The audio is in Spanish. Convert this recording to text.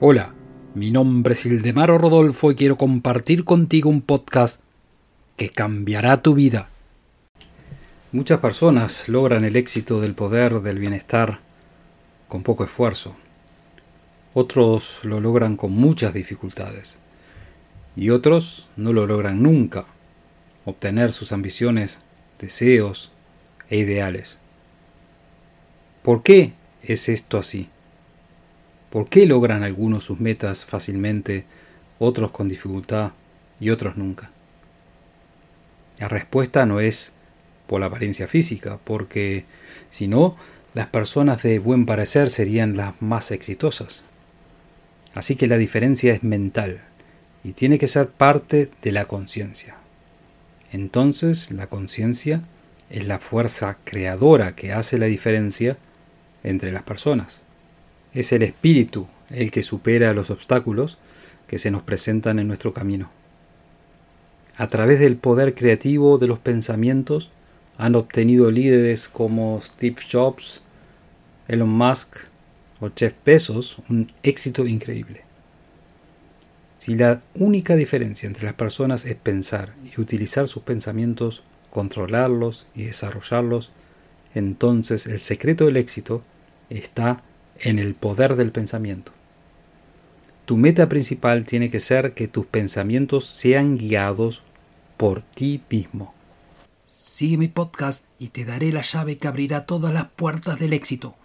Hola, mi nombre es Ildemaro Rodolfo y quiero compartir contigo un podcast que cambiará tu vida. Muchas personas logran el éxito del poder, del bienestar, con poco esfuerzo. Otros lo logran con muchas dificultades. Y otros no lo logran nunca, obtener sus ambiciones, deseos e ideales. ¿Por qué es esto así? ¿Por qué logran algunos sus metas fácilmente, otros con dificultad y otros nunca? La respuesta no es por la apariencia física, porque si no, las personas de buen parecer serían las más exitosas. Así que la diferencia es mental y tiene que ser parte de la conciencia. Entonces la conciencia es la fuerza creadora que hace la diferencia entre las personas. Es el espíritu el que supera los obstáculos que se nos presentan en nuestro camino. A través del poder creativo de los pensamientos han obtenido líderes como Steve Jobs, Elon Musk o Jeff Bezos un éxito increíble. Si la única diferencia entre las personas es pensar y utilizar sus pensamientos, controlarlos y desarrollarlos, entonces el secreto del éxito está en el poder del pensamiento. Tu meta principal tiene que ser que tus pensamientos sean guiados por ti mismo. Sigue mi podcast y te daré la llave que abrirá todas las puertas del éxito.